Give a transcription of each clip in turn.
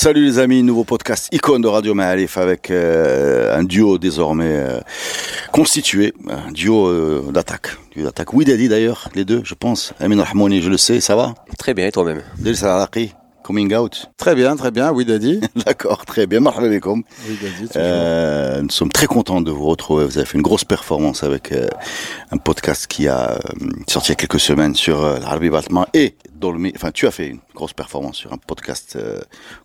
Salut les amis, nouveau podcast icône de Radio Maalif avec euh, un duo désormais euh, constitué, un duo euh, d'attaque. Duo d'attaque. Oui, Daddy d'ailleurs, les deux, je pense. Amin Rahmouni, je le sais, ça va? Très bien, et toi-même? Salaraqi, coming out. Très bien, très bien, oui, Daddy. D'accord, très bien. Marhaba. Oui, Daddy. Euh, nous sommes très contents de vous retrouver. Vous avez fait une grosse performance avec euh, un podcast qui a euh, sorti il y a quelques semaines sur euh, l'Arabie Batma et Dolmi. Enfin, tu as fait une grosse performance sur un podcast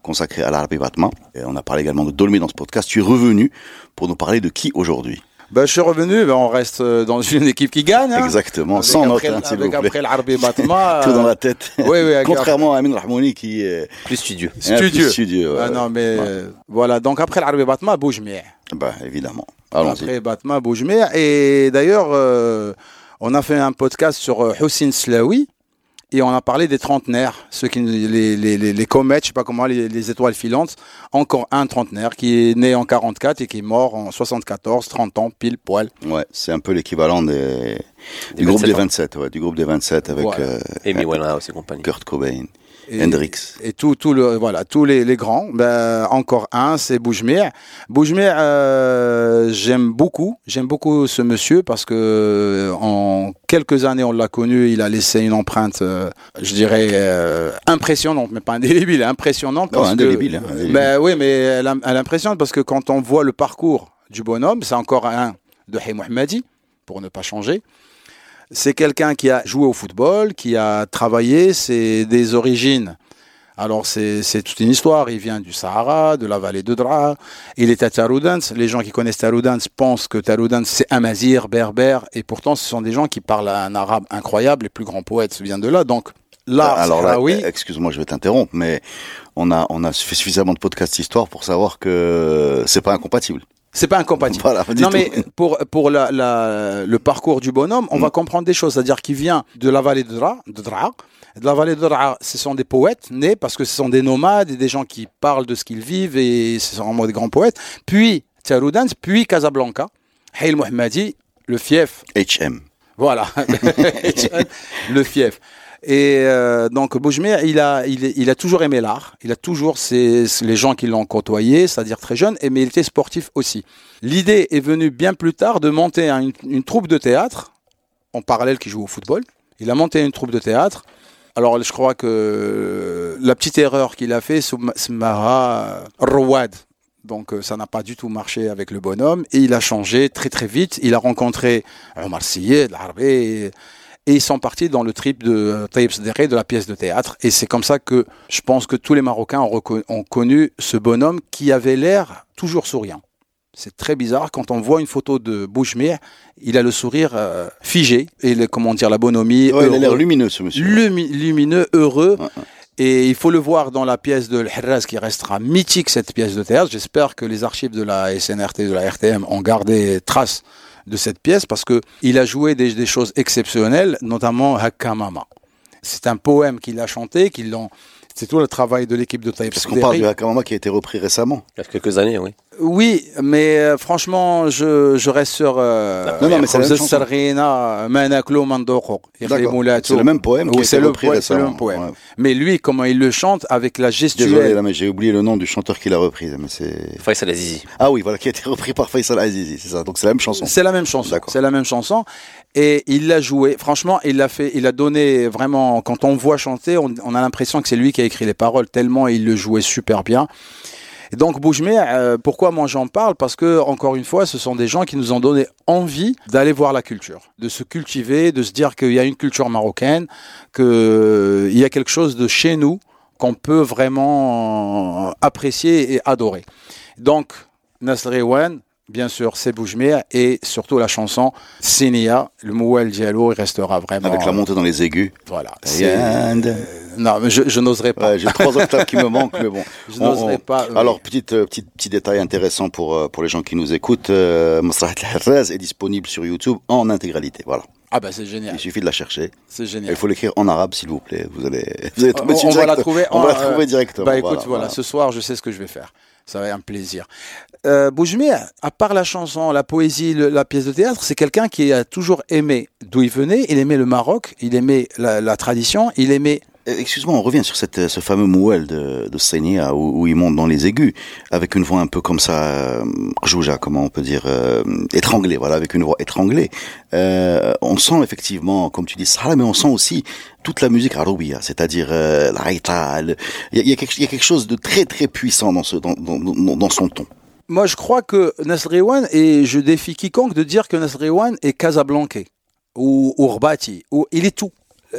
consacré à l'Arabie Batma. Et on a parlé également de Dolmi dans ce podcast. Tu es revenu pour nous parler de qui aujourd'hui? Ben, je suis revenu, ben, on reste euh, dans une équipe qui gagne. hein. Exactement, Avec sans note, hein, s'il vous avec plaît. après l'Arbi Batma. Tout dans euh, la tête. oui, oui, Contrairement à Amin Rahmouni qui est Plus studieux. un peu Studieux. studieux. Ah non, mais euh, voilà. Donc après l'Arbi Batma, Boujmir. Bah, évidemment. Allons-y. Après Batma, Boujmir. Et d'ailleurs, euh, on a fait un podcast sur euh, Hussein Slaoui. Et on a parlé des trentenaires, ceux qui, les, les, les, les comètes, je sais pas comment, les, les étoiles filantes. Encore un trentenaire qui est né en 44 et qui est mort en 74, 30 ans, pile poil. Ouais, c'est un peu l'équivalent des, Des du groupe 27 des ans. 27, ouais, du groupe des 27 avec Voilà. euh, Amy Winehouse et compagnie. Kurt Cobain, Et- Hendrix. Et tout, tout le, voilà, tous les, les grands. Ben, encore un, c'est Boujmir. Boujmir, euh, j'aime beaucoup. J'aime beaucoup ce monsieur parce que euh, en quelques années, on l'a connu. Il a laissé une empreinte, euh, je dirais, euh, impressionnante, mais pas indélébile, impressionnante. Parce que- indélébile, hein, indélébile. Ben oui, mais elle, elle impressionne parce que quand on voit le parcours du bonhomme, c'est encore un de Hay Mohammadi, pour ne pas changer. C'est quelqu'un qui a joué au football, qui a travaillé, c'est des origines. Alors c'est toute une histoire, il vient du Sahara, de la vallée de Dra, il est à Taroudans, les gens qui connaissent Taroudans pensent que Taroudans c'est amazir, berbère, et pourtant ce sont des gens qui parlent un arabe incroyable, les plus grands poètes viennent de là, donc là, Alors là, oui, excuse-moi, je vais t'interrompre, mais on a, on a fait suffisamment de podcasts histoire pour savoir que c'est pas incompatible. C'est pas incompatible. Voilà, non tout. mais pour pour la, la- le parcours du bonhomme, on va comprendre des choses, c'est-à-dire qu'il vient de la vallée de Dra, de Dra. De la vallée de Dra, ce sont des poètes nés parce que ce sont des nomades et des gens qui parlent de ce qu'ils vivent et ce sont vraiment des grands poètes. Puis Taroudans, puis Casablanca, Haïl Mohammadi, le fief, HM. voilà, le fief. Et euh, donc Boujmir, il a, il, a toujours aimé l'art. Il a toujours ses, les gens qui l'ont côtoyé, c'est-à-dire très jeune, mais il était sportif aussi. L'idée est venue bien plus tard de monter un- une, troupe de théâtre en parallèle qui joue au football. Il a monté une troupe de théâtre. Alors je crois que la petite erreur qu'il a fait, c'est Smara Rouad. Donc euh, ça n'a pas du tout marché avec le bonhomme et il a changé très très vite. Il a rencontré Omar Siyed, l'Arabé, et, ils sont partis dans le trip de Taïb Sderé, de la pièce de théâtre. Et c'est comme ça que je pense que tous les Marocains ont, connu ce bonhomme qui avait l'air toujours souriant. C'est très bizarre quand on voit une photo de Boujmir, il a le sourire euh, figé et le, comment dire la bonhomie. Ouais, il a l'air lumineux, ce monsieur. Lumi- lumineux, heureux. Ouais, ouais. Et il faut le voir dans la pièce de L'Herraz qui restera mythique, cette pièce de théâtre. J'espère que les archives de la SNRT, de la RTM ont gardé trace de cette pièce parce que il a joué des, des choses exceptionnelles, notamment Hakamama. C'est un poème qu'il a chanté, qu'ils l'ont. C'est tout le travail de l'équipe de Taïb Parce qu'on parle du Hakamama qui a été repris récemment. Il y a quelques années, oui. Oui, mais euh, franchement, je, je reste sur. Euh, Non, non, mais c'est le même poème Oui, c'est le, même poème. Ouais. Mais lui, comment il le chante avec la gestuelle. Désolé, là, mais j'ai oublié le nom du chanteur qui l'a repris. Mais c'est... Faisal Azizi. Ah oui, voilà, qui a été repris par Faisal Azizi, c'est ça. Donc c'est la même chanson. C'est la même chanson. D'accord. C'est la même chanson. Et il l'a joué. Franchement, il l'a fait. Il a donné vraiment. Quand on voit chanter, on, on a l'impression que c'est lui qui a écrit les paroles tellement il le jouait super bien. Et donc Boujmir, euh, pourquoi moi j'en parle? Parce que encore une fois, ce sont des gens qui nous ont donné envie d'aller voir la culture, de se cultiver, de se dire qu'il y a une culture marocaine, qu'il y a quelque chose de chez nous qu'on peut vraiment apprécier et adorer. Donc Nasr Ewan, bien sûr, c'est Boujmir et surtout la chanson Sinia, le Mouel Diallo, il restera vraiment. Avec la montée dans les aigus. Voilà. c'est-. Non, mais je, je n'oserais pas. Ouais, J'ai trois octaves qui me manquent, mais bon. Je On- n'oserais on- pas. Alors, petite, euh, petite, petit détail intéressant pour, euh, pour les gens qui nous écoutent. Euh, Masrahat al-Harraz est disponible sur YouTube en intégralité. Voilà. Ah bah c'est génial. Il suffit de la chercher. C'est génial. Il faut l'écrire en arabe, s'il vous plaît. Vous allez, vous allez tomber on, on va la trouver. On en- va la trouver directement. Bah écoute, voilà, ce soir, je sais ce que je vais faire. Ça va être un plaisir. Euh, Boujmir, à part la chanson, la poésie, le- la pièce de théâtre, c'est quelqu'un qui a toujours aimé d'où il venait. Il aimait le Maroc, il aimait la, la tradition, il aimait. Euh, Excuse-moi, on revient sur euh, ce fameux mouel de, de où, il monte dans les aigus avec une voix un peu comme ça, euh, comment on peut dire, euh, étranglée, voilà, avec une voix étranglée. On sent effectivement, comme tu dis, Sahara, mais on sent aussi toute la musique arabia, c'est-à-dire la il y a, quelque- chose de très très puissant dans, ce, dans, son ton. Moi, je crois que Nasrewan, et je défie quiconque de dire que Nasrewan est Casablancais ou, ou Rbati, ou il est tout.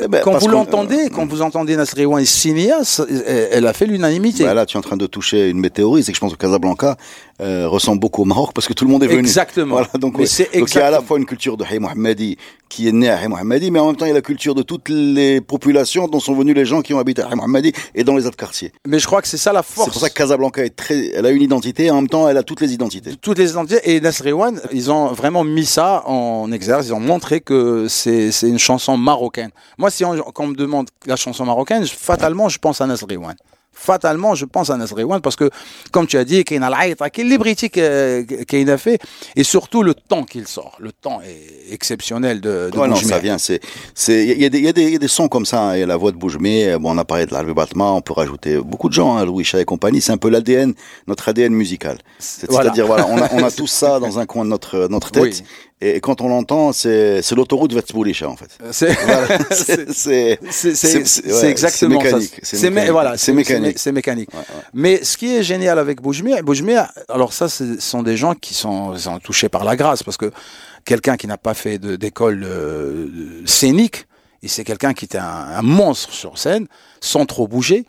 Eh ben, quand vous l'entendez, quand vous entendez Nasrewan et Sinia, ça- elle elle a fait l'unanimité. Bah là, tu es en train de toucher une météorite, c'est que je pense que Casablanca euh, ressemble beaucoup au Maroc parce que tout le monde est venu. Exactement. Voilà, donc, Mais ouais. donc il y a à la fois une culture de Hay Mohammadi qui est née à Mohammadi, mais en même temps il y a la culture de toutes les populations dont sont venus les gens qui ont habité à Mohammadi et dans les autres quartiers. Mais je crois que c'est ça la C'est force. pour ça que Casablanca est très, elle a une identité et en même temps elle a toutes les identités. toutes les identités et Nasrewan, ils ont vraiment mis ça en exergue, ils ont montré que c'est c'est une chanson marocaine. Moi, si on, quand on me demande la chanson marocaine, je- fatalement, je pense à Nasrewan. Fatalement, je pense à Nasrewan parce que, comme tu as dit, qu'il y a fait, et surtout le temps qu'il sort. Le temps est exceptionnel de, de Ouais, non, ça vient. C'est, c'est, il y a des, il y a des, il y a des sons comme ça. hein, et la voix de Boujmé. Bon, on a parlé de l'Arbi Batma. On peut rajouter beaucoup de gens, hein, Louis Chat et compagnie. C'est un peu l'ADN, notre ADN musical. C'est, Voilà. à dire voilà, on a, on a tout ça dans un coin de notre, notre tête. Oui. Et, quand on l'entend, c'est, l'autoroute vers Tboulicha, en fait. C'est Voilà. ouais, exactement mécanique, ça. c'est C'est mé- mécanique. voilà, C'est mécanique. C'est mécanique. Ouais, ouais. Mais ce qui est génial avec Boujmir, Boujmir, alors ça, ce sont des gens qui sont, sont touchés par la grâce, parce que quelqu'un qui n'a pas fait d'école euh, scénique, et c'est quelqu'un qui était un, un monstre sur scène, sans trop bouger,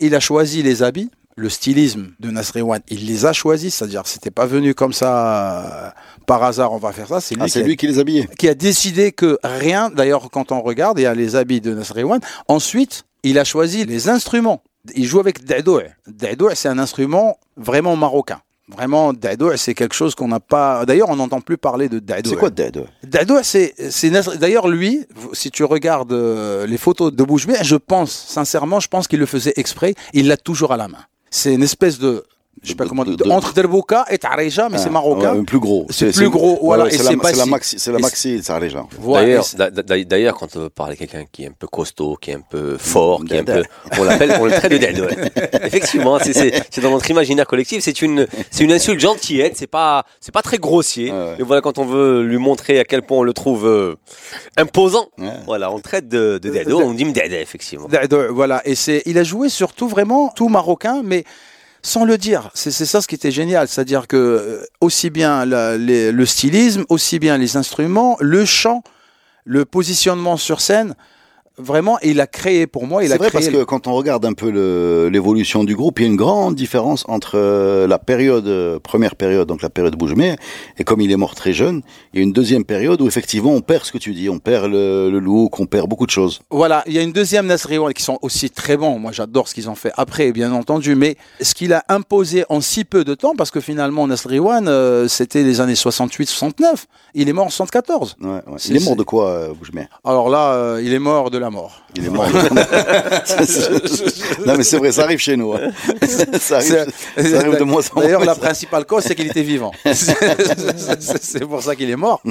il a choisi les habits, le stylisme de Nasrewan, il les a choisis, c'est-à-dire c'était pas venu comme ça euh, par hasard, on va faire ça, c'est lui, Ah, qui, c'est a, lui qui les habillait. qui a décidé que rien, d'ailleurs quand on regarde, il y a les habits de Nasrewan, ensuite il a choisi les instruments. Il joue avec Dadoua. Dadoua, c'est un instrument vraiment marocain. Vraiment, Dadoua, c'est quelque chose qu'on n'a pas. D'ailleurs, on n'entend plus parler de Dadoua. C'est quoi Dead Dadoua, c'est. D'ailleurs, lui, si tu regardes euh, les photos de Boujmé, je pense, sincèrement, je pense qu'il le faisait exprès. Il l'a toujours à la main. C'est une espèce de. Je sais pas comment de- dire. de- Entre Derbouka et Tareja, mais c'est marocain. Ouais, plus gros. C'est plus gros, voilà, et c'est la, c'est basique. la maxi, c'est la maxi. Voilà, D'ailleurs, quand on parle à quelqu'un qui est un peu costaud, qui est un peu fort, qui est un peu, on l'appelle, on le traite de ouais. Effectivement, c'est- dans notre imaginaire collectif, c'est une, c'est une insulte gentillette, c'est pas, c'est pas très grossier. Ouais. Et voilà, quand on veut lui montrer à quel point on le trouve euh, imposant, Ouais. voilà, on le traite de, de dado, on dit dada, effectivement. Voilà, et c'est, il a joué surtout vraiment tout marocain, mais sans le dire. C'est ça ce qui était génial, c'est-à-dire que euh, aussi bien le stylisme, aussi bien les instruments, le chant, le positionnement sur scène, vraiment, il a créé pour moi, il C'est vrai créé. parce que quand on regarde un peu l'évolution du groupe, il y a une grande différence entre euh, la période, euh, première période, donc la période Boujmer, et comme il est mort très jeune, il y a une deuxième période où effectivement on perd ce que tu dis, on perd le, le look, on perd beaucoup de choses. Voilà, il y a une deuxième Nasriwan qui sont aussi très bons. Moi, j'adore ce qu'ils ont fait après, bien entendu. Mais ce qu'il a imposé en si peu de temps, parce que finalement, Nasriwan, euh, c'était les années 68-69. Il est mort en 74. Ouais, Il est mort de quoi, Boujmer Alors là, il est mort de la mort. Il est mort. non mais c'est vrai, ça arrive chez nous. hein. ça, arrive, ça arrive de moins en moins. D'ailleurs, la principale cause, c'est qu'il était vivant. c'est pour ça qu'il est mort.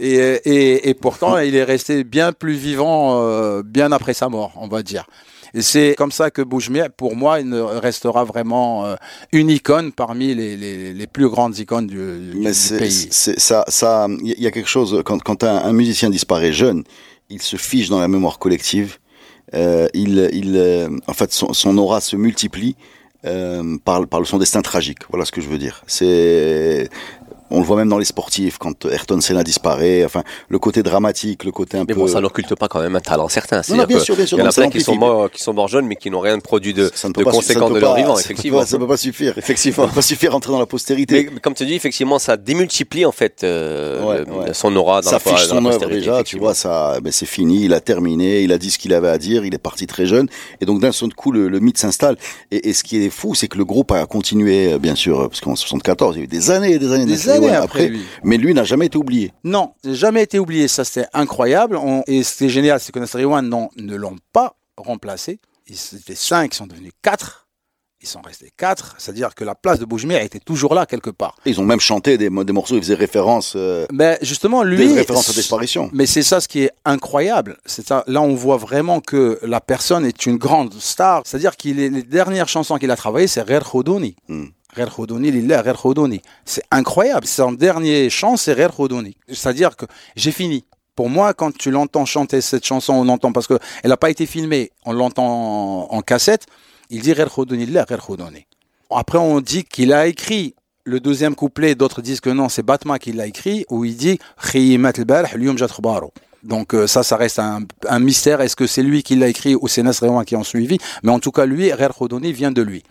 Et, et, et pourtant, il est resté bien plus vivant euh, bien après sa mort, on va dire. Et c'est comme ça que Boujmir, pour moi, il ne restera vraiment euh, une icône parmi les, les, les plus grandes icônes du, du- Mais du c'est, pays. ça, ça, il y a quelque chose quand, quand un, un musicien disparaît jeune, il se fiche dans la mémoire collective. Euh, il, il, euh, en fait, son, son aura se multiplie euh, par, par son destin tragique. Voilà ce que je veux dire. C'est on le voit même dans les sportifs quand Ayrton Senna disparaît. Enfin, le côté dramatique, le côté un Mais peu. bon, ça n'occulte pas quand même un talent certain. Non, non, bien sûr, bien sûr. Il y en a plein qui sont, morts, qui sont morts jeunes, mais qui n'ont rien produit de, ne peut de ne conséquent de leur vivant, effectivement. Ça peut pas suffire. Effectivement. Ça peut pas suffire à entrer dans la postérité. Mais, mais comme tu dis, effectivement, ça démultiplie en fait euh, Ouais, le- ouais. son aura dans ça la, fiche dans son œuvre déjà, tu vois, ça, ben c'est fini, il a terminé, il a dit ce qu'il avait à dire, il est parti très jeune, et donc d'un seul coup le, le mythe s'installe. Et, et ce qui est fou, c'est que le groupe a continué, euh, bien sûr, parce qu'en 74, il y a eu des années et des années, Des ouais, après lui. mais lui n'a jamais été oublié. Non, jamais été oublié. Ça, c'était incroyable. On- et ce qui est génial, c'est que One non, ne l'ont pas remplacé. Ils étaient cinq, ils sont devenus quatre. Ils sont restés quatre. C'est-à-dire que la place de Boujmir était toujours là quelque part. Ils ont même chanté des, mo- des morceaux, ils faisaient référence, euh, Mais justement, lui. des références à disparition. Mais c'est ça ce qui est incroyable. C'est ça. Là, on voit vraiment que la personne est une grande star. C'est-à-dire est les dernières chansons qu'il a travaillées, c'est Rer Khodouni. Hmm. C'est incroyable. Son dernier chant, c'est Rer. C'est-à-dire que j'ai fini. Pour moi, quand tu l'entends chanter cette chanson, on entend parce que elle n'a pas été filmée, on l'entend en, cassette. Il dit Rer. Après, on dit qu'il a écrit le deuxième couplet, d'autres disent que non, c'est Batma qui l'a écrit, où il dit. Donc euh, ça, ça reste un, mystère. Est-ce que c'est lui qui l'a écrit ou c'est Nasr Rewan qui en suivi Mais en tout cas, lui, Rer vient de lui.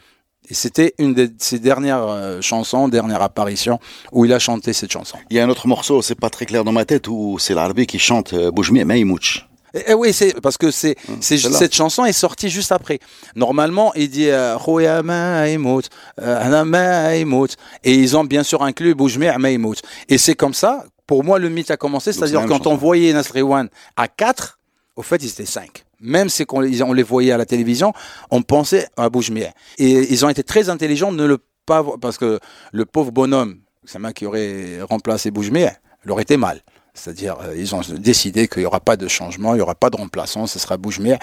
Et c'était une de ses dernières euh, chansons, dernière apparition, où il a chanté cette chanson. Il y a un autre morceau, c'est pas très clair dans ma tête, où c'est l'Arabie qui chante euh, Boujmi Maïmouch. Et, et oui, c'est parce que c'est, c'est celle-là. cette chanson est sortie juste après. Normalement, il dit euh, Khoya Maïmout, euh, Ana Maïmout, et ils ont bien sûr inclus Boujmi Maïmout. Et c'est comme ça. Pour moi, le mythe a commencé, c'est-à-dire quand on voyait Nasri One à 4, au fait, ils étaient 5 même si on les, on les voyait à la télévision, on pensait à Bouchemier. Et ils ont été très intelligents de ne le pas parce que le pauvre bonhomme, c'est qui aurait remplacé Bouchemier, l'aurait été mal. C'est-à-dire, euh, ils ont décidé qu'il n'y aura pas de changement, il n'y aura pas de remplaçant, ce sera Boujmir.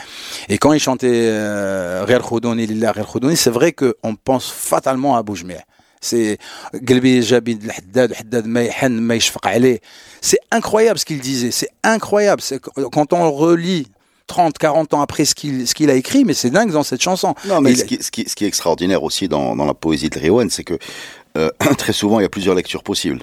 Et quand ils chantaient euh, Riyad Khoudouni, c'est vrai qu'on pense fatalement à Boujmir. C'est C'est incroyable ce qu'il disait, c'est incroyable. Quand on relit 30, 40 ans après ce qu'il a écrit, mais c'est dingue dans cette chanson. Non, mais Il- ce qui, ce, qui, ce qui est extraordinaire aussi dans, dans la poésie de Riwan, c'est que euh, très souvent, il y a plusieurs lectures possibles.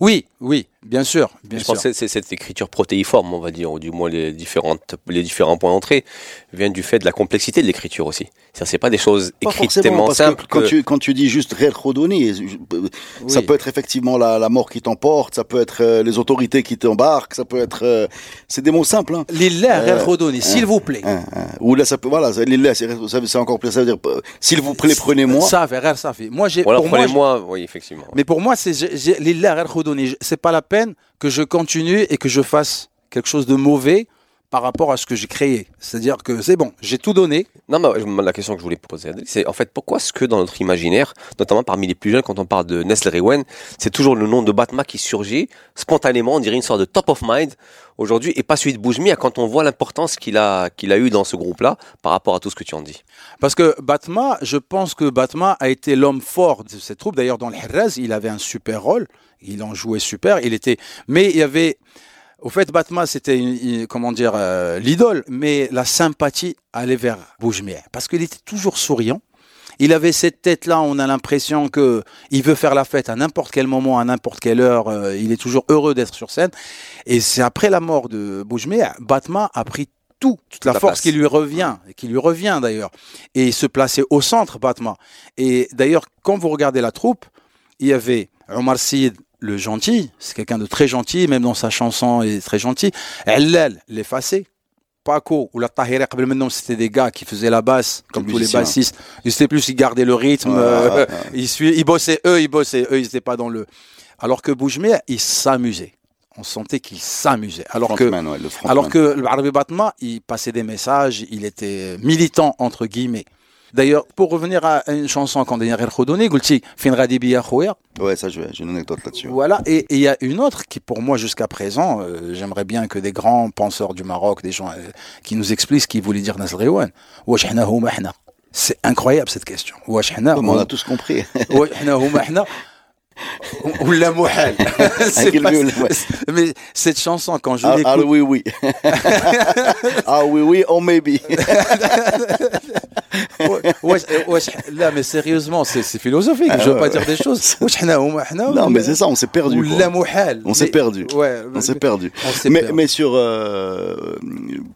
Oui, oui, bien sûr, bien Je sûr. pense que c'est cette écriture protéiforme, on va dire, ou du moins les, différentes, les différents points d'entrée, viennent du fait de la complexité de l'écriture aussi. C'est-à-dire, c'est pas des choses Pas écrites tellement parce simples que quand, que- tu, quand tu dis juste Rer Khodoni, euh, ça peut être effectivement la, la mort qui t'emporte, ça peut être euh, les autorités qui t'embarquent, ça peut être... euh, c'est des mots simples. Hein. Euh, Khodouni, s'il vous plaît. Hein, hein. Ou là, ça peut... Voilà, là, c'est c'est encore plus... Ça veut dire, euh, s'il vous plaît, prenez-moi. Ça fait, ça fait. Moi, j'ai, Voilà, pour moi, prenez-moi, oui, effectivement. Mais pour moi, c'est Khodouni. Je- C'est pas la peine que je continue et que je fasse quelque chose de mauvais par rapport à ce que j'ai créé. C'est-à-dire que c'est bon, j'ai tout donné. Non, mais la question que je voulais poser, c'est en fait pourquoi est-ce que dans notre imaginaire, notamment parmi les plus jeunes, quand on parle de Nestle Rewen, c'est toujours le nom de Batma qui surgit spontanément, on dirait une sorte de top of mind aujourd'hui, et pas celui de Boujmia quand on voit l'importance qu'il a, qu'il a eu dans ce groupe-là par rapport à tout ce que tu en dis. Parce que Batma, je pense que Batma a été l'homme fort de cette troupe. D'ailleurs, dans le Herraz, il avait un super rôle. Il en jouait super. Il était, mais il y avait, au fait, Batma, c'était, comment dire, euh, l'idole. Mais la sympathie allait vers Boujmir. Parce qu'il était toujours souriant. Il avait cette tête-là, on a l'impression que il veut faire la fête à n'importe quel moment, à n'importe quelle heure. euh, il est toujours heureux d'être sur scène. Et c'est après la mort de Boujmir, Batma a pris tout, toute la, La force place. qui lui revient, et qui lui revient d'ailleurs, et se plaçait au centre, Batma. Et d'ailleurs, quand vous regardez la troupe, il y avait Omar Sid, le gentil, c'est quelqu'un de très gentil, même dans sa chanson, il est très gentil. Ellel, l'effacé. Paco ou la Tahira maintenant c'était des gars qui faisaient la basse comme tous les bassistes ils étaient plus ils gardaient le rythme euh, ils, ils bossaient eux ils bossaient eux ils n'étaient pas dans le alors que Boujmé il s'amusait on sentait qu'il s'amusait. Alors, que, alors que le Batma, il passait des messages, il était militant, entre guillemets. D'ailleurs, pour revenir à une chanson qu'on dit Khodouni, Gulti, Fin Radibi Ya Khouya, Ouais, ça, je vais- j'ai une anecdote là-dessus. voilà, et il y a une autre qui, pour moi, jusqu'à présent, euh, j'aimerais bien que des grands penseurs du Maroc, des gens euh, qui nous expliquent ce qu'ils voulaient dire Nasr Rewan. C'est incroyable cette question. On a tous compris. Wash hna houma hna. Ou la Mouhal. C'est Quel pas- vieux, ouais. Mais cette chanson, quand je Ah, ah, l'écoute, oui, oui. ah oui, oui, oh maybe. Ouais, ouais, ouais, là, mais sérieusement, c'est c'est philosophique. je veux ouais, pas ouais. dire des choses. Ouais, حنا هما- حنا Non, ولا- mais c'est ça, on s'est perdu. quoi. ولا محال. On s'est Mais- perdu. Ouais, On s'est perdu. on s'est Mais, perdu. mais sur euh,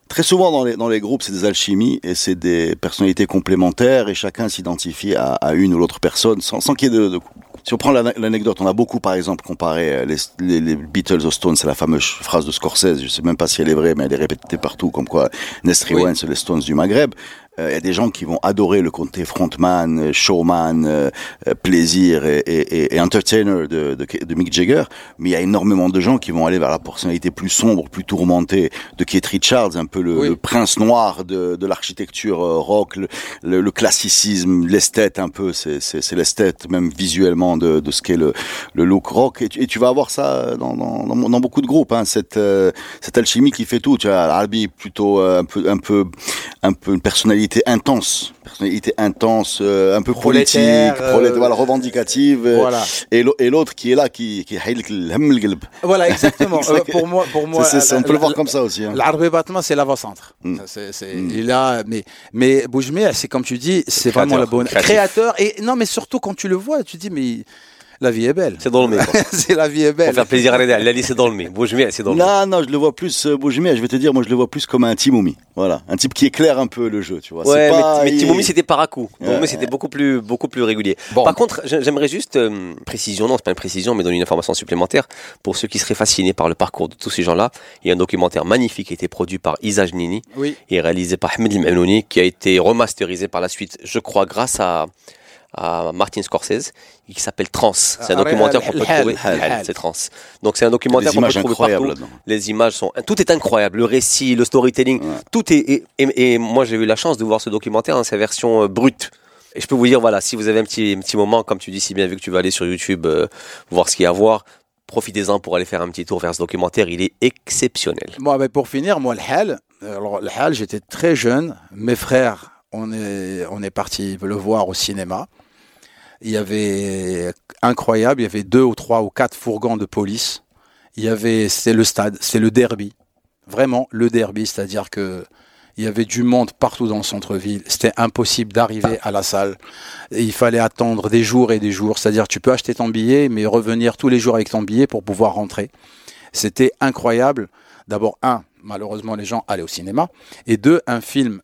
très souvent dans les dans les groupes, c'est des alchimies et c'est des personnalités complémentaires et chacun s'identifie à, à une ou l'autre personne sans, sans qu'il y ait de, de- Si on prend l'ane- l'anecdote, on a beaucoup par exemple comparé euh, les, les, les Beatles aux Stones, c'est la fameuse phrase de Scorsese. Je sais même pas si elle est vraie, mais elle est répétée partout, comme quoi Nesri Oui. C'est les Stones du Maghreb. Euh, Il y a des gens qui vont adorer le côté frontman, euh, showman, euh, euh, plaisir et, et, et- et entertainer de, de, de Mick Jagger, mais il y a énormément de gens qui vont aller vers la personnalité plus sombre, plus tourmentée de Keith Richards, un peu le, Oui. le prince noir de, de l'architecture euh, rock, le, le, le classicisme, l'esthète un peu, c'est l'esthète même visuellement de, de ce qu'est le, le look rock, et tu, et tu vas avoir ça dans, dans, dans, dans beaucoup de groupes, hein, cette, euh, cette alchimie qui fait tout. Tu as plutôt euh, un peu, un peu, un peu une personnalité personnalité intense, personnalité intense, euh, un peu politique, euh, voilà, revendicative. Euh, et l'autre qui est là, qui qui Voilà, exactement. pour moi, pour moi, on peut le voir comme ça aussi. Hein. L'Arabie Batman, c'est l'avant-centre. Mm. Mm. Il a, mais mais Boujmé, c'est comme tu dis, c'est vraiment la bonne créateur. créateur. Et non, mais surtout quand tu le vois, tu dis mais la vie est belle. C'est dans le quoi. c'est la vie est Pour belle. faire plaisir à Reda. Dit c'est dans le je mets, c'est dans le. Non, non, je le vois plus, euh, je vais te dire, moi je le vois plus comme un Timoumi. Voilà, un type qui éclaire un peu le jeu, tu vois. Ouais, C'est pas- mais, mais il- Timomi c'était par à coup. Ouais. C'était beaucoup plus, beaucoup plus régulier. Bon. Par contre, j'ai- j'aimerais juste euh, précision, non, c'est pas une précision, mais donner une information supplémentaire pour ceux qui seraient fascinés par le parcours de tous ces gens-là. Il y a un documentaire magnifique qui a été produit par Isa Nini Oui. et réalisé par Ahmed El qui a été remasterisé par la suite, je crois, grâce à, à Martin Scorsese, qui s'appelle Trans. C'est un Ah, documentaire qu'on peut trouver. C'est Trans. Donc c'est un documentaire qu'on peut trouver partout. Les images sont, tout est incroyable. Le récit, le storytelling, Ouais. tout est, et, et- et moi j'ai eu la chance de voir ce documentaire dans sa version euh, brute. Et je peux vous dire, voilà, si vous avez un petit, un petit moment, comme tu dis si bien, vu que tu vas aller sur YouTube, euh, voir ce qu'il y a à voir, profitez-en pour aller faire un petit tour vers ce documentaire. Il est exceptionnel. Moi, ben, pour finir, moi, le Hal, alors, le Hal, j'étais très jeune. Mes frères, on est, on est parti le voir au cinéma. Il y avait incroyable, il y avait deux ou trois ou quatre fourgons de police. Il y avait, c'est le stade, c'est le derby. Vraiment, le derby, c'est-à-dire que il y avait du monde partout dans le centre-ville. C'était impossible d'arriver à la salle. Il fallait attendre des jours et des jours. C'est-à-dire, tu peux acheter ton billet, mais revenir tous les jours avec ton billet pour pouvoir rentrer. C'était incroyable. D'abord, un, malheureusement, les gens allaient au cinéma. Et deux, un film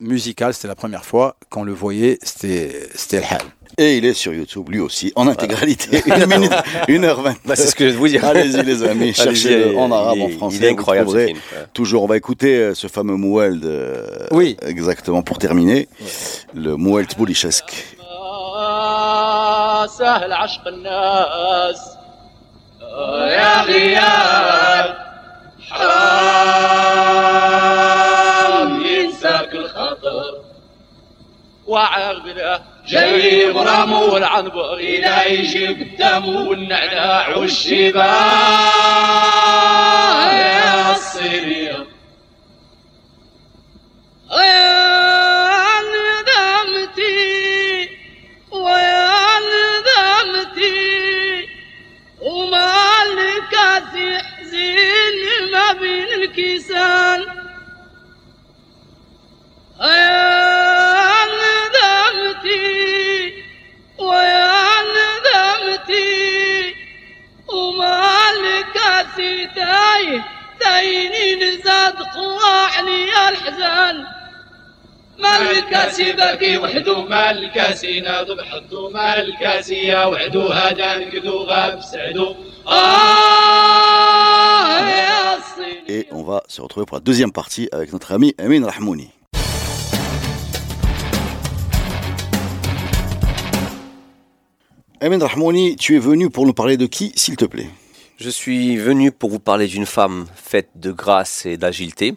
musical, c'était la première fois qu'on le voyait, c'était c'était le Hal. Et il est sur YouTube, lui aussi, en intégralité. Une minute, une heure vingt. Bah, c'est ce que je vais vous dire. Allez-y les amis, cherchez-le Allez-y, en arabe, il en est- français. Il est vous incroyable ce trouverez film. Ouais. Toujours, on va écouter euh, ce fameux Moueld, euh, Oui. exactement, pour terminer. Le Moueld Boulichesque. آه، سهل عشق الناس آه، يا غياب حرام وعربنا جايب رمو والعنبر إلى يجيب دمو والنعناع والشباب يا الصيرير الكيسان أيوه تايه تاينين زاد قواعني الحزان مالكاسي بكي وحدو مالكاسي ناض بحدو مالكاسي يا وحدو هدان كدو غاب سعدو آه يا الصين Et on va se retrouver pour la deuxième partie avec notre ami Amin Rahmouni. Amin Rahmouni, tu es venu pour nous parler de qui, s'il te plaît Je suis venu pour vous parler d'une femme faite de grâce et d'agilité,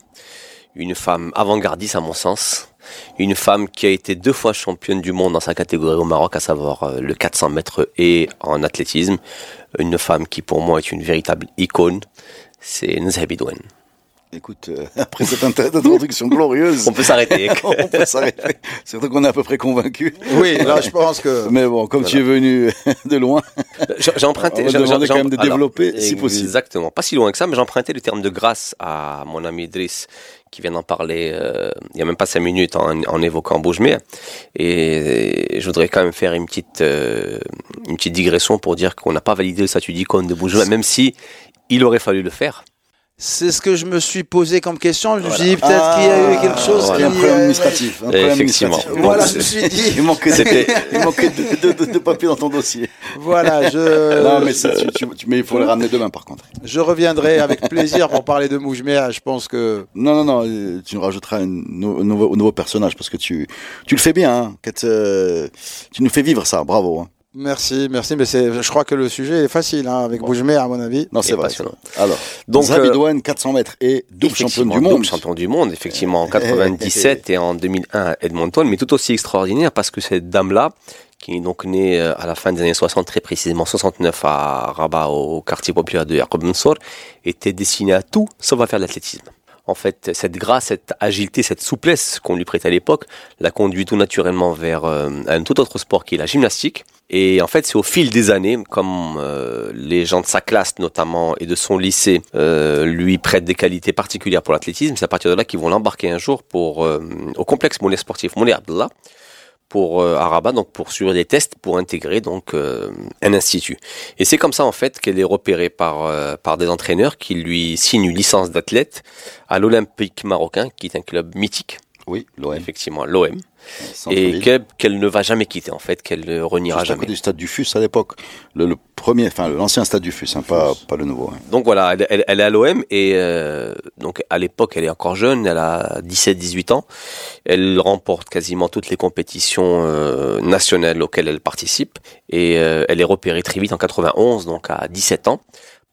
une femme avant-gardiste à mon sens, une femme qui a été deux fois championne du monde dans sa catégorie au Maroc, à savoir euh, le 400 mètres et en athlétisme, une femme qui pour moi est une véritable icône, c'est Bidouane. Écoute, euh, après cette int- introduction glorieuse, On peut s'arrêter. on peut s'arrêter. Surtout qu'on est à peu près convaincu. Oui, là, je pense que. Mais bon, comme tu es venu de loin, J'ai emprunté. J'ai- quand même de alors, développer, si possible. Exactement. Pas si loin que ça, mais j'ai emprunté le terme de grâce à mon ami Idriss qui vient d'en parler euh, il y a même pas cinq minutes en, en évoquant Boujmé. Et je voudrais quand même faire une petite euh, une petite digression pour dire qu'on n'a pas validé le statut d'icône de Boujmé, même si il aurait fallu le faire. C'est ce que je me suis posé comme question. Je me suis dit peut-être qu'il y a eu quelque chose a qui. un problème euh, administratif. Un problème Effectivement. administratif. Bon, Voilà, je me suis dit. Il manquait, de, C'était- il manquait de, de, de, de papier dans ton dossier. Voilà, je. non, mais, tu, tu- tu- mais il faut le ramener demain, par contre. Je reviendrai avec plaisir pour parler de Moujmea. Je pense que. Non, non, non, euh, tu nous rajouteras un nou- nouveau, personnage parce que tu, tu le fais bien. Hein, euh, tu nous fais vivre ça, bravo. Hein. Merci, merci. Mais c'est, je crois que le sujet est facile hein, avec Boujmea, à mon avis. Non, c'est vrai. Alors, Donc, Zabi euh, Douane, 400 mètres et double champion du monde. double champion du monde, effectivement, en 97 et en 2001 à Edmonton, mais tout aussi extraordinaire parce que cette dame-là, qui est donc née euh, à la fin des années 60, très précisément 69 à Rabat, au quartier populaire de Yaqub Mansour, était destinée à tout sauf à faire de l'athlétisme. En fait, cette grâce, cette agilité, cette souplesse qu'on lui prêtait à l'époque, l'a conduit tout naturellement vers euh, un tout autre sport qui est la gymnastique. Et en fait, c'est au fil des années, comme euh, les gens de sa classe notamment et de son lycée euh, lui prêtent des qualités particulières pour l'athlétisme, c'est à partir de là qu'ils vont l'embarquer un jour pour euh, au complexe Moulay sportif Moulay Abdallah pour euh, à Rabat, donc pour suivre des tests pour intégrer donc euh, un institut. Et c'est comme ça en fait qu'elle est repérée par euh, par des entraîneurs qui lui signent une licence d'athlète à l'Olympique marocain, qui est un club mythique, Oui, l'OM. effectivement, l'OM, et qu'elle ne va jamais quitter en fait, qu'elle ne reniera Juste jamais. du stade du FUS à l'époque. Le, le premier, enfin, l'ancien stade du FUS, hein, pas, pas le nouveau. hein. Donc voilà, elle, elle- elle est à l'OM et euh, donc à l'époque elle est encore jeune, elle a 17-18 ans. Elle remporte quasiment toutes les compétitions euh, nationales auxquelles elle participe et euh, elle est repérée très vite en 91, donc à 17 ans,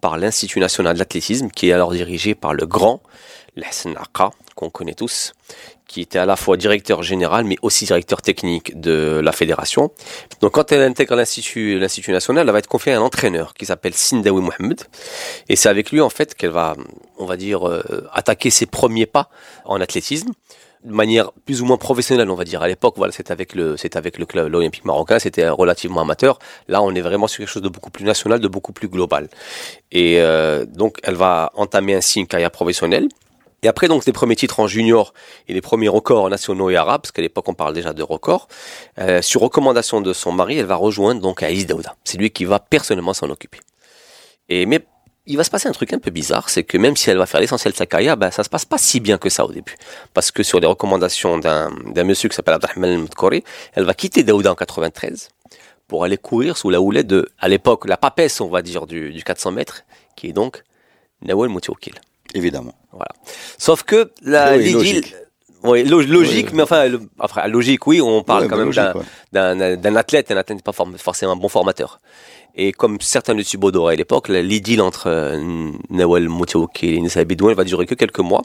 par l'Institut national de l'athlétisme qui est alors dirigé par le grand Aqqa, qu'on connaît tous, qui était à la fois directeur général mais aussi directeur technique de la fédération. Donc quand elle intègre l'institut national, elle va être confiée à un entraîneur qui s'appelle Sindawi Mohamed et c'est avec lui en fait qu'elle va on va dire euh, attaquer ses premiers pas en athlétisme de manière plus ou moins professionnelle, on va dire. À l'époque, voilà, c'était avec le, avec le club l'Olympique marocain, c'était relativement amateur. Là, on est vraiment sur quelque chose de beaucoup plus national, de beaucoup plus global. Et euh, donc, elle va entamer ainsi une carrière professionnelle. Et après, donc, les premiers titres en junior et les premiers records nationaux et arabes, parce qu'à l'époque, on parle déjà de records, euh, sur recommandation de son mari, elle va rejoindre donc Aïs Daouda. C'est lui qui va personnellement s'en occuper. Et, mais il va se passer un truc un peu bizarre, c'est que même si elle va faire l'essentiel de sa carrière, ben, ça se passe pas si bien que ça au début. Parce que sur les recommandations d'un, d'un monsieur qui s'appelle Abdelrahman Moudkori, elle va quitter Daouda en 93 pour aller courir sous la houlette de, à l'époque, la papesse, on va dire, du, du 400 mètres, qui est donc Nawal Moutiokil. Évidemment. Voilà. Sauf que la Oui, oui, lo- logique, Oui. mais enfin, le- enfin, logique, oui, on parle Ouais, quand bah, même d'un, athlète, un athlète n'est pas forcément un bon formateur. Et comme certains le subodorent à l'époque, l'idylle entre euh, Moutiaouk et Nissa Bidouin va durer que quelques mois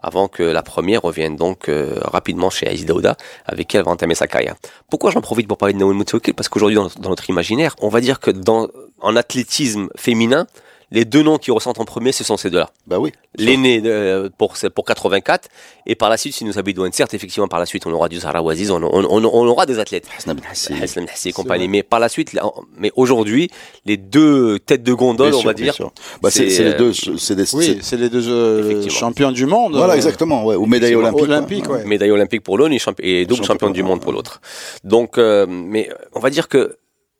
avant que la première revienne donc euh, rapidement chez Aïs Daouda, avec qui elle va entamer sa carrière. Pourquoi j'en profite pour parler de Nawal Moutiaouk Parce qu'aujourd'hui, dans, dans notre imaginaire, on va dire que dans, en athlétisme féminin, les deux noms qui ressentent en premier, ce sont ces deux-là Bah oui. l'aîné euh, pour pour 84 et par la suite si nous habitons certes effectivement par la suite on aura du Zahra Ouaziz on, on, on, on aura des athlètes Hassan Hassi. Hassan Hassi et compagnie mais par la suite là, mais aujourd'hui les deux têtes de gondole Bien on sûr, va bien dire sûr. Bah, c'est les euh, deux. C'est des. Oui, c'est- c'est les deux euh, champions du monde. Voilà, euh, exactement. Ouais. Ou médaille olympique. Olympique, ouais. médaille olympique pour l'un et, et double Champion, champion du monde pour l'autre donc euh, mais on va dire que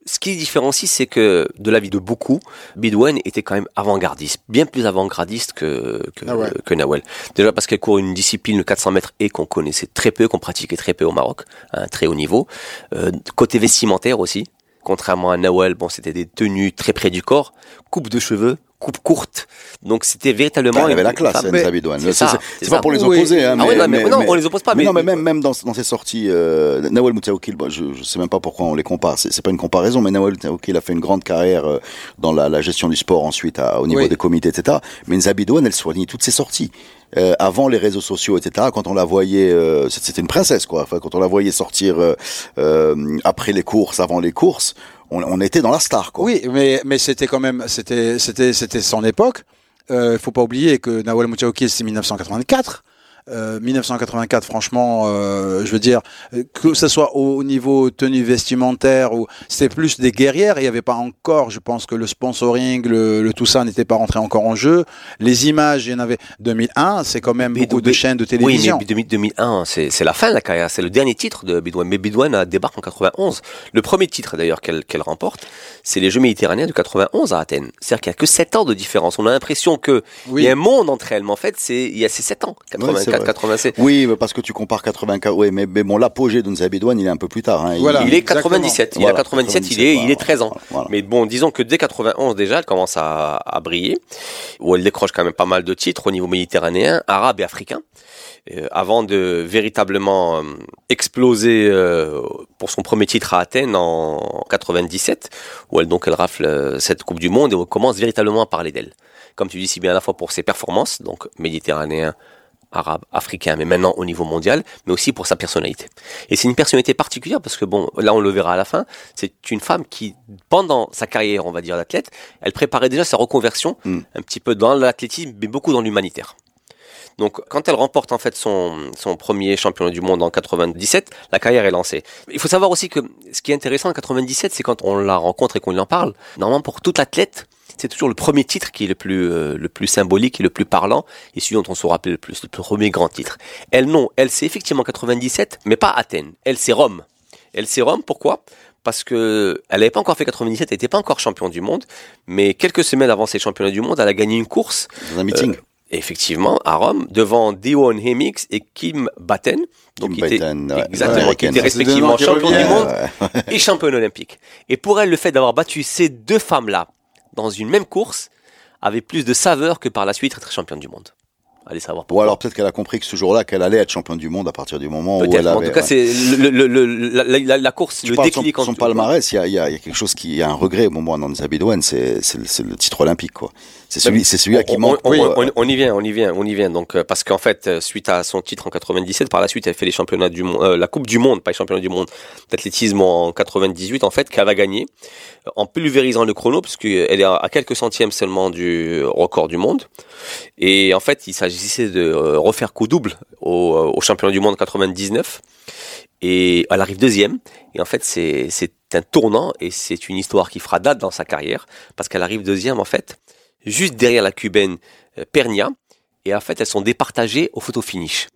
ce qui différencie, c'est que, de l'avis de beaucoup, Bidouane était quand même avant-gardiste, bien plus avant-gardiste que, que, Ah ouais. que Nawel. Déjà parce qu'elle court une discipline, le 400 mètres, et qu'on connaissait très peu, qu'on pratiquait très peu au Maroc, à un très haut niveau. Euh, côté vestimentaire aussi, contrairement à Nawel, bon, c'était des tenues très près du corps, coupe de cheveux, coupe courte. Donc c'était véritablement... Elle avait la classe, une femme- Enza Bidouane. C'est pas pour les opposer. Hein, Ah mais- non, on les oppose pas, mais- non, mais même, même dans, dans ses sorties, euh, Nawal Moutaoukil, je, je sais même pas pourquoi on les compare. C'est c'est pas une comparaison, mais Nawal Moutaoukil a fait une grande carrière euh, dans la, la gestion du sport ensuite à- au niveau Oui. des comités, etc. Mais Enza Bidouane, elle soignait toutes ses sorties. Euh, avant les réseaux sociaux, etc. Quand on la voyait, euh, c'était une princesse, quoi. Enfin, quand on la voyait sortir euh, euh, après les courses, avant les courses, on, on était dans la star, quoi. Oui, mais mais c'était quand même c'était c'était c'était son époque. euh, il faut pas oublier que Nawal Moutaoukil, c'est 1984. Euh, 1984, franchement, euh, je veux dire, euh, que ce soit au niveau tenue vestimentaire ou c'était plus des guerrières. Il n'y avait pas encore, je pense que le sponsoring, le, le tout ça n'était pas rentré encore en jeu. Les images, il y en avait 2001, c'est quand même Mais beaucoup de- chaînes de Oui, télévision. mais 2000 2001, c'est la fin de la carrière, c'est le dernier titre de Bidouane. Mais Bidouane a- débarque en 91. Le premier titre d'ailleurs qu'elle qu'elle remporte, c'est les Jeux méditerranéens de 91 à Athènes. C'est-à-dire qu'il n'y a que 7 ans de différence. On a l'impression que Oui. il y a un monde entre elles, mais en fait, c'est il y a ces 7 ans, c'est 84, vrai. 87. Oui, parce que tu compares 84. Oui, mais, mais bon, l'apogée de Nzabidouane, il est un peu plus tard. Hein. Voilà. Il est exactement. 97. Il a 97, il est, il est 13 ans. Mais bon, disons que dès 91 déjà, elle commence à, à briller, où elle décroche quand même pas mal de titres au niveau méditerranéen, arabe et africain, euh, avant de véritablement euh, exploser euh, pour son premier titre à Athènes en 97, où elle donc elle rafle cette Coupe du Monde et on commence véritablement à parler d'elle. Comme tu dis si bien à la fois pour ses performances, donc méditerranéen, arabe, africain, mais maintenant au niveau mondial, mais aussi pour sa personnalité. Et c'est une personnalité particulière parce que bon, là on le verra à la fin, c'est une femme qui, pendant sa carrière, on va dire d'athlète, elle préparait déjà sa reconversion Mm. un petit peu dans l'athlétisme, mais beaucoup dans l'humanitaire. Donc, quand elle remporte en fait son, son premier championnat du monde en 97, la carrière est lancée. Il faut savoir aussi que ce qui est intéressant en 97, c'est quand on la rencontre et qu'on lui en parle. Normalement, pour tout athlète, c'est toujours le premier titre qui est le plus, euh, le plus symbolique et le plus parlant, et celui dont on se rappelle le plus, le premier grand titre. Elle, non, elle, c'est effectivement 97, mais pas Athènes. Elle, c'est Rome. Elle, c'est Rome, pourquoi? Parce que elle n'avait pas encore fait 97, elle n'était pas encore champion du monde, mais quelques semaines avant ses championnats du monde, elle a gagné une course Dans un meeting. effectivement, à Rome, devant Dion Hemix et Kim Batten, donc Kim qui étaient, Batten, ouais. exactement, Ouais, qui Ken. étaient respectivement champions du monde et championne olympique. Et pour elle, le fait d'avoir battu ces deux femmes-là dans une même course avait plus de saveur que par la suite être championne du monde. Allez savoir Ou pourquoi. alors peut-être qu'elle a compris que ce jour-là, qu'elle allait être championne du monde à partir du moment où elle avait. En tout cas, ouais. c'est le, le- le- la, la- la course, Tu le son, déclic. en son tout- palmarès, il y a, il y, a, il y a quelque chose qui, y a un regret. Bon, moi, dans le- c'est le titre olympique, quoi. C'est celui, c'est celui-là qui on, manque. on- pour, on- euh, on y vient, on y vient, on y vient. Donc, euh, parce qu'en fait, euh, suite à son titre en 97, par la suite, elle fait les championnats du monde, euh, la Coupe du Monde, pas les championnats du monde d'athlétisme en 98, en fait, qu'elle va gagner euh, en pulvérisant le chrono, puisqu'elle est à à quelques centièmes seulement du record du monde. Et en fait, il s'agissait de refaire coup double au, au championnat du monde 99. Et elle arrive deuxième. Et en fait, c'est un tournant et c'est une histoire qui fera date dans sa carrière parce qu'elle arrive deuxième en fait, juste derrière la cubaine euh, Pernia. Et en fait, elles sont départagées au photo finish.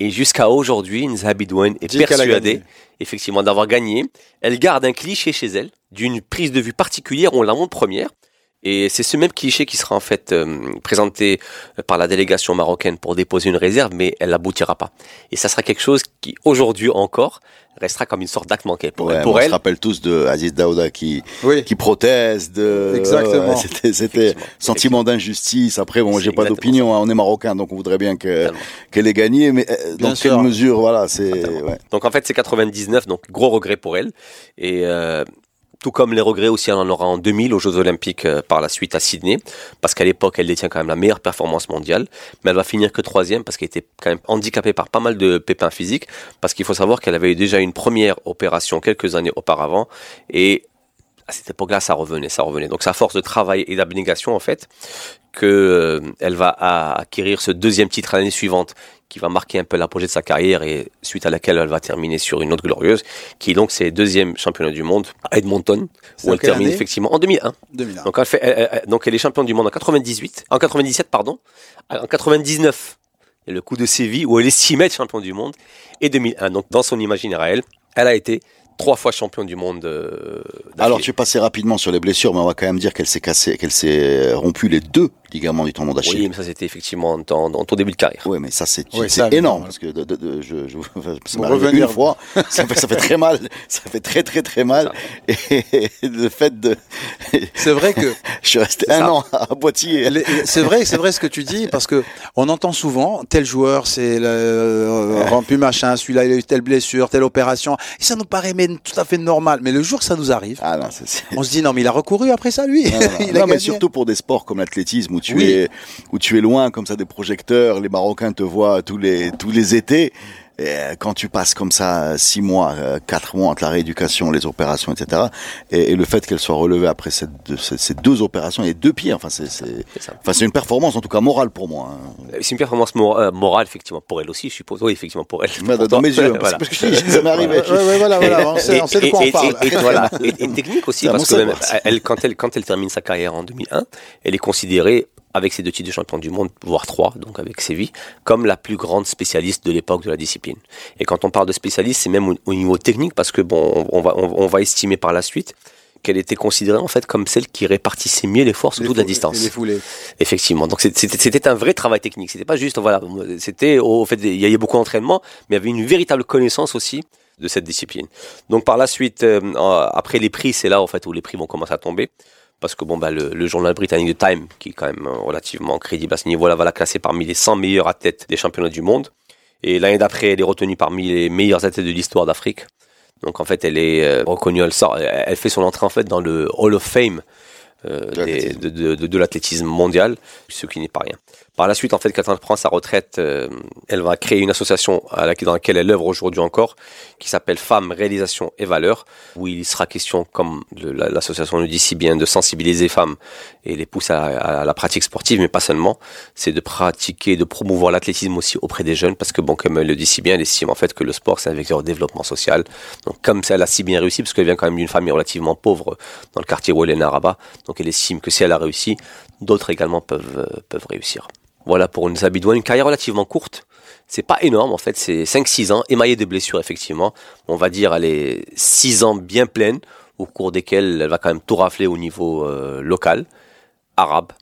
Et jusqu'à aujourd'hui, Nzabidouane est Dit persuadée, effectivement, d'avoir gagné. Elle garde un cliché chez elle, d'une prise de vue particulière, on la montre première. Et c'est ce même cliché qui sera en fait euh, présenté par la délégation marocaine pour déposer une réserve, mais elle n'aboutira pas. Et ça sera quelque chose qui, aujourd'hui encore, restera comme une sorte d'acte manqué pour ouais, elle. Pour on elle, se rappelle tous de Aziz Daouda qui, Oui. qui proteste. De, Exactement. ouais, c'était, sentiment d'injustice. Après, bon, j'ai pas d'opinion. hein, on est marocain, donc on voudrait bien que, qu'elle ait gagné. Mais euh, dans sûr. quelle mesure, voilà, c'est, ouais. Donc en fait, c'est 99, donc gros regret pour elle. Et euh, tout comme les regrets aussi, elle en aura en 2000 aux Jeux Olympiques euh, par la suite à Sydney, parce qu'à l'époque, elle détient quand même la meilleure performance mondiale, mais elle va finir que troisième parce qu'elle était quand même handicapée par pas mal de pépins physiques, parce qu'il faut savoir qu'elle avait eu déjà une première opération quelques années auparavant, et à cette époque-là, ça revenait, ça revenait. Donc, c'est à force de travail et d'abnégation, en fait, que euh, elle va acquérir ce deuxième titre l'année suivante, qui va marquer un peu l'apogée de sa carrière et suite à laquelle elle va terminer sur une autre glorieuse, qui est donc ses deuxième championnat du monde à Edmonton, où elle termine effectivement en 2001. 2001. Donc elle, fait, elle- elle- donc elle est championne du monde en 98, en 97 pardon, en 99. Il y a le coup de Séville où elle est 6 mètres champion du monde et 2001. Donc dans son imaginaire à elle, elle a été trois fois champion du monde. euh. Alors, tu es passé rapidement sur les blessures, mais on va quand même dire qu'elle s'est cassée, qu'elle s'est rompu les deux ligaments du tendon oui, d'Achille. mais ça c'était effectivement dans, dans ton début de carrière. Ouais, mais ça c'est ça, énorme parce que de, de, de- je, je, ça revenir- une fois, ça fait, ça fait très mal, ça fait très très très mal. Et, le fait de, C'est vrai que je suis resté un ça. an à Poitiers. C'est vrai, c'est vrai ce que tu dis parce que on entend souvent tel joueur c'est euh, rompu machin, celui-là il a eu telle blessure, telle opération et ça nous paraît mais, tout à fait normal. Mais le jour que ça nous arrive, Ah non, on se dit non mais il a recouru après ça lui. Non, non, non. il a Non, mais gagné. surtout pour des sports comme l'athlétisme tu Oui. es où tu es loin comme ça des projecteurs, les Marocains te voient tous les tous les étés. Et euh, quand tu passes comme ça 6 mois, 4 mois entre la rééducation, les opérations, etc. Et, et le fait qu'elle soit relevée après cette, ces, ces deux opérations, les deux pieds, enfin c'est enfin, une performance en tout cas morale pour moi. hein. C'est une performance mor- euh, morale, effectivement, pour elle aussi, je suppose. Oui, effectivement, pour elle. Dans toi. mes yeux, Voilà. parce que je dis, ça m'est arrivé. Ouais, ouais, voilà, voilà, on sait, on sait de quoi et, on parle. et- et- voilà. Et- et technique aussi, parce que même, savoir. elle, quand, elle, quand elle termine sa carrière en 2001, elle est considérée, avec ses deux titres de champion du monde, voire trois, donc avec Séville, comme la plus grande spécialiste de l'époque de la discipline. Et quand on parle de spécialiste, c'est même au, au niveau technique, parce que bon, on, on va, on, on va estimer par la suite qu'elle était considérée en fait comme celle qui répartissait mieux les forces Les autour de la distance. Les foulées. Effectivement. Donc c'était un vrai travail technique. C'était pas juste voilà. C'était au fait il y avait beaucoup d'entraînement, mais il y avait une véritable connaissance aussi de cette discipline. Donc par la suite, euh, après les prix, c'est là en fait où les prix vont commencer à tomber. Parce que bon, bah, le, le journal britannique The Time, qui est quand même euh, relativement crédible à ce niveau-là, va la classer parmi les 100 meilleurs athlètes des championnats du monde. Et l'année d'après, elle est retenue parmi les meilleurs athlètes de l'histoire d'Afrique. Donc en fait, elle est euh, reconnue, elle sort, elle elle fait son entrée en fait dans le Hall of Fame euh, de l'athlétisme mondial, ce qui n'est pas rien. Par la suite, en fait, quand elle prend sa retraite, euh, elle va créer une association à laquelle, dans laquelle elle œuvre aujourd'hui encore, qui s'appelle Femmes, Réalisation et Valeurs, où il sera question, comme l'association le dit si bien, de sensibiliser les femmes et les pousser à, la pratique sportive, mais pas seulement. C'est de pratiquer, de promouvoir l'athlétisme aussi auprès des jeunes, parce que bon, comme elle le dit si bien, elle estime en fait que le sport c'est un vecteur de développement social. Donc comme elle a si bien réussi, parce qu'elle vient quand même d'une famille relativement pauvre dans le quartier où elle est Rabat, donc elle estime que si elle a réussi, d'autres également peuvent euh, peuvent réussir. Voilà pour une Zabidouane, une carrière relativement courte. C'est pas énorme en fait, c'est 5-6 ans, émaillé de blessures effectivement. On va dire elle est 6 ans bien pleines, au cours desquels elle va quand même tout rafler au niveau euh, local, arabe,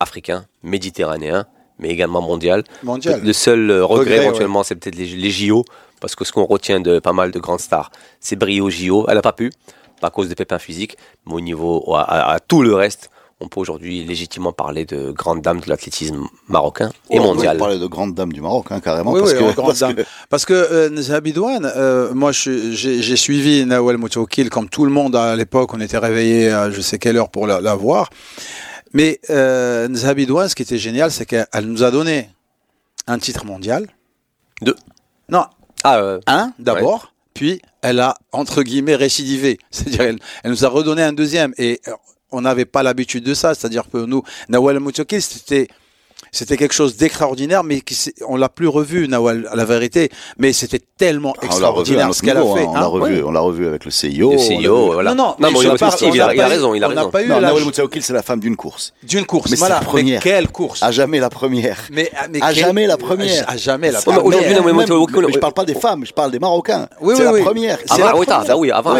africain, méditerranéen, mais également mondial. Mondial. Le seul euh, regret, Regret, éventuellement, c'est peut-être les, les JO, parce que ce qu'on retient de pas mal de grandes stars, c'est briller aux JO. Elle n'a pas pu, pas à cause des pépins physiques, mais au niveau, à, à- à tout le reste, on peut aujourd'hui légitimement parler de grandes dames de l'athlétisme marocain et On mondial. peut parler de grande dame du Maroc, hein, carrément. Oui, parce oui, que, grande parce dame. que- Parce que euh, euh, moi j'ai suivi Nawel Moutawakil comme tout le monde à l'époque, on était réveillé à je sais quelle heure pour la, la voir. Mais euh, ce qui était génial, c'est qu'elle elle nous a donné un titre mondial. Deux. Non, Ah, euh, un d'abord, puis elle a entre guillemets récidivé. C'est-à-dire elle, elle nous a redonné un deuxième et on n'avait pas l'habitude de ça. C'est-à-dire que nous, Nawal Moutokil, c'était c'était quelque chose d'extraordinaire, mais qui s'est- on l'a plus revu, Nawal, à la vérité. Mais c'était tellement Ah, on l'a revu à extraordinaire ce qu'elle a fait. hein, on l'a hein. revu, on l'a revu avec le CIO. le on l'a CIO, vu- voilà. Non, non, non, mais il a, il a pas eu- raison, il a on n'a raison. pas eu Non, Nawal Moutsaoukil, c'est la femme d'une course. d'une course. Mais c'est voilà. la première. Mais quelle course À jamais la première. Mais, mais À quelle- jamais la première. À jamais la première. aujourd'hui, Moutsaoukil, mais je parle pas des femmes, je parle des Marocains. Oui, oui, la oui. première. C'est Avant, la oui, t'as- première. ah oui, avant,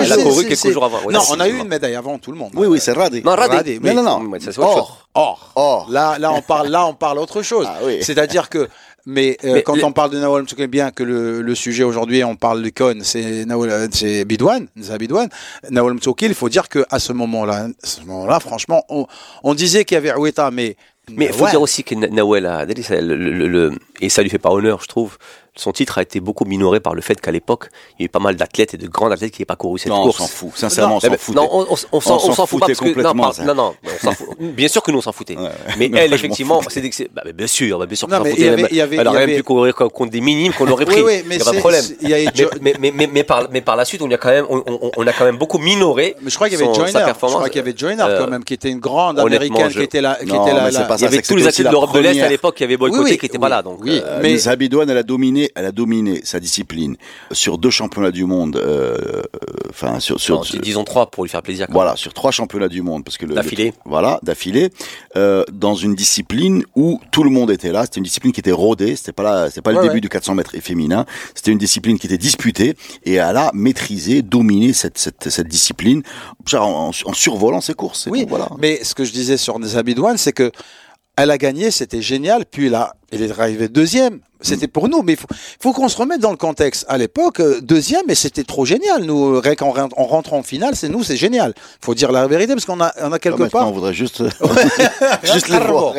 elle a couru quelques jours avant. Non, on a eu une médaille avant tout le monde. Oui, oui, c'est Radé. Non, Radé. Non, non, non. Or, Or, or. là, là, on parle, là, on parle autre chose. Ah oui. C'est-à-dire que, mais, euh, Mais quand on parle de Nawal Mtouké, bien que le, le sujet aujourd'hui, on parle de Con, c'est Nawal, c'est Bidouane, Bidouane. Nawal Mtouké, il faut dire que à ce moment-là, à ce moment-là, franchement, on, on disait qu'il y avait Oueta, mais Mais il faut ouais. dire aussi que Na- Nawel a, ça, le, le- le- et ça lui fait pas honneur, je trouve. Son titre a été beaucoup minoré par le fait qu'à l'époque, il y a eu pas mal d'athlètes et de grands athlètes qui n'avaient pas couru cette Non, on course. s'en fout. Sincèrement, on s'en fout. non, on, on, on s'en, On s'en on fout pas parce que non, non, non, on s'en fout. bien sûr que nous on s'en foutait. Ouais, ouais. Mais Non, elle, effectivement, c'est bah, bien sûr, bah, bien sûr qu'on s'en foutait. il y avait- il avait- elle il aurait même avait- pu courir co- contre des minimes qu'on aurait Oui, pris. oui, il mais n'y a pas de problème. il y a mais, mais, mais, mais, mais par, mais par la suite, on a quand même, on, on- on a quand même beaucoup minoré. Mais je crois qu'il y avait Joyner. Je crois qu'il y avait Joyner Euh, quand même, qui était une grande américaine, qui était là, qui était là. Il y avait tous les athlètes d'Europe de l'Est à l'époque qui avaient boycotté, Oui, oui, qui n'étaient oui, pas là. Donc, oui. euh, Mais- Mais Zabidouane, elle a dominé, elle a dominé sa discipline sur deux championnats du monde. euh, euh, Enfin, sur, sur, non, disons trois pour lui faire plaisir. quand voilà, sur trois championnats du monde, parce que le, D'affilée. le- voilà, d'affilée, euh, dans une discipline où tout le monde était là. C'était une discipline qui était rodée. C'était pas là, c'était pas le début ouais. du 400 mètres féminin. C'était une discipline qui était disputée et elle a maîtrisé, dominé cette cette, cette discipline, genre en, en survolant ses courses. Oui, tout, voilà. mais ce que je disais sur Zabidouane, c'est que elle a gagné, c'était génial. Puis là, elle est arrivée deuxième. C'était pour nous, mais il faut, faut qu'on se remette dans le contexte. À l'époque, euh, deuxième, mais c'était trop génial. Nous, euh, rien qu'en ren- en rentrant en finale, c'est nous, c'est génial. Faut dire la vérité parce qu'on a, on a quelque maintenant, part. on voudrait juste, juste les voir.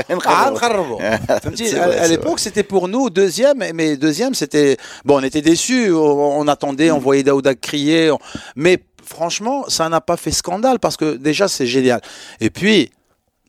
À, l'époque, c'était pour nous deuxième, mais deuxième, c'était bon, on était déçus, on, on attendait, on voyait Daouda crier, on- mais franchement, ça n'a pas fait scandale parce que déjà c'est génial. Et puis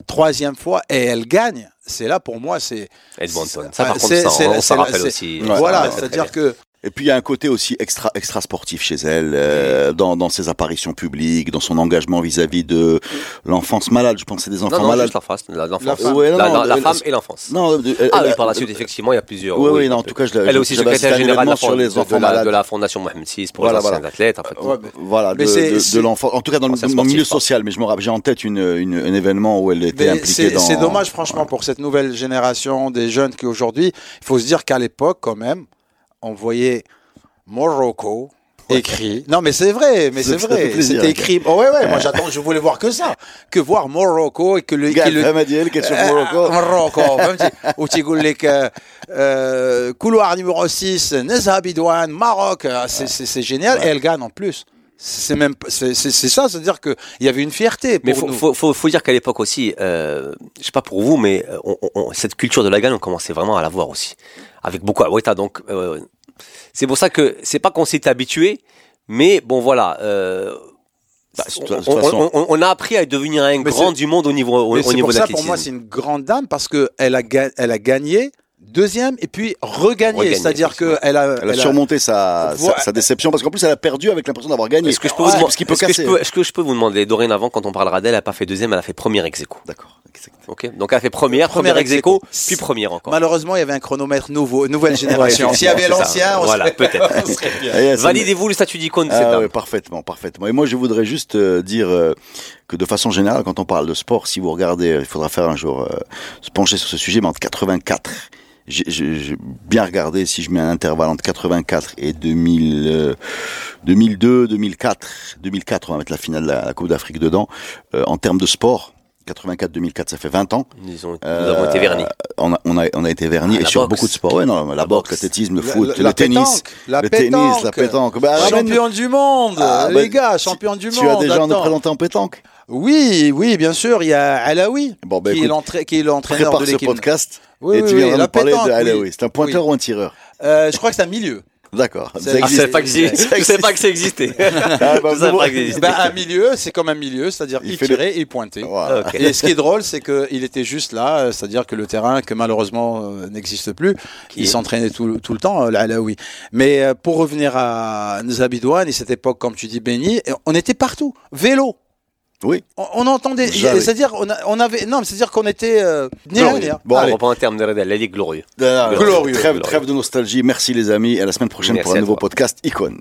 troisième fois et elle gagne. c'est là pour moi, c'est Edmonton. Ça, par contre, ça, on, on s'en rappelle aussi. Voilà, c'est-à-dire que Et puis il y a un côté aussi extra extra sportif chez elle, euh, dans, dans ses apparitions publiques, dans son engagement vis-à-vis de l'enfance malade. Je pensais des enfants Non, non, malades. juste l'enfance, la- femme. Ouais, non, La, non, la- la femme le- et l'enfance. Non, de- Ah elle- oui, par la elle- suite, effectivement, il y a plusieurs. Oui, oui, non, en tout cas, je l'ai- Elle est aussi secrétaire générale de sur les de, enfants de la, malades. de la Fondation Mohamed VI pour Voilà, les anciens voilà. athlètes. En fait. ouais, Voilà, Mais de, l'enfant. En tout cas, dans le, milieu quoi. social, mais je me rappelle, j'ai en tête une, une- un événement où elle était impliquée c'est dans. c'est dommage, franchement, pour cette nouvelle génération des jeunes qu'aujourd'hui, il faut se dire qu'à l'époque, quand même, on voyait Morocco écrit. Non, mais c'est vrai, mais c'est vrai. C'était écrit. Oh, ouais, ouais, moi euh. j'attends, je voulais voir que ça. Que voir Morocco et que le. Gad, le... m'a dit, elle, qu'elle euh, Morocco. Euh, Morocco. Ou tu couloir numéro 6, Nezha Bidouane, Maroc. Ah, c'est génial. Et elle gagne en plus c'est même pas- c'est ça c'est à dire que il y avait une fierté pour Mais faut, nous faut, faut, faut dire qu'à l'époque aussi, euh, je sais pas pour vous, mais euh, on, on- cette culture de la gagne, on commençait vraiment à la voir aussi, avec beaucoup à Weta. Donc, euh, c'est pour ça que c'est pas qu'on s'est habitué, mais bon voilà. Euh, bah, on, façon- on- on- on a appris à devenir un Mais grand du monde au niveau au, Mais au c'est niveau pour de ça, pour moi, c'est une grande dame parce que elle a, elle a gagné deuxième et puis regagné. Regagné, C'est-à-dire qu'elle a, Elle a elle a- surmonté sa, Voilà. sa, sa déception parce qu'en plus elle a perdu avec l'impression d'avoir gagné. Est-ce que je peux vous demander, que je que je peux vous dorénavant quand on parlera d'elle, elle a pas fait deuxième, elle a fait première ex aequo. D'accord. exact. Ok, donc elle a fait première, première, Première ex aequo, ex aequo. puis première encore. Malheureusement, il y avait un chronomètre nouveau, nouvelle génération. S'il y avait l'ancien, on Voilà, peut-être. me- Validez-vous le statut d'icône de cette Ah dame. ouais, parfaitement, parfaitement. Et moi, je voudrais juste euh, dire euh, que de façon générale, quand on parle de sport, si vous regardez, euh, il faudra faire un jour euh, se pencher sur ce sujet, mais entre 84, j'ai j'ai- j'ai bien regardé, si je mets un intervalle entre 84 et 2000, euh, 2002, 2004, 2004, on va mettre la finale de la, la Coupe d'Afrique dedans, euh, en termes de sport, 84-2004, ça fait 20 ans. Nous, ont- nous Euh, avons été vernis. On a, on a, on a été vernis Ah, et sur boxe. beaucoup de sports. Ouais, non, la, La boxe, l'athlétisme, le foot, la le tennis, pétanque, la le tennis, la pétanque. pétanque. Bah, Champion du monde, Ah, les bah, gars, tu- champion du Tu monde. as déjà en présenté en pétanque Oui, oui, bien sûr. Il y a Alaoui, Bon, bah, qui, est écoute, l'entra- qui est l'entraîneur prépare de ce l'équipe. podcast Oui, et oui, tu oui, la nous parler pétanque, de Alaoui. oui. C'est un pointeur ou un tireur Euh, je crois que c'est un milieu. D'accord. C'est- Ça Ah, savais pas que savais pas que ça existait. Ah, bah, pas que existait. Ben, un milieu, c'est comme un milieu, c'est-à-dire Il il, le- tirait et il pointait. Voilà. Et ce qui est drôle, c'est qu'il était juste là, euh, c'est-à-dire que le terrain, que malheureusement euh, n'existe plus, Qui il est- s'entraînait tout, tout le temps, euh, l'Alaoui. Mais euh, pour revenir à Nzabidouane et cette époque, comme tu dis, Béni, on était partout. Vélo. Oui. On, on entendait, c'est-à-dire on, on avait, non, mais c'est-à-dire qu'on était euh. Bon, On allez. reprend un terme de est glorieux. Ah, Glorieux. Trêve, Glorieux. trêve de nostalgie. Merci les amis. Et à la semaine prochaine Merci pour un nouveau toi. podcast Icône.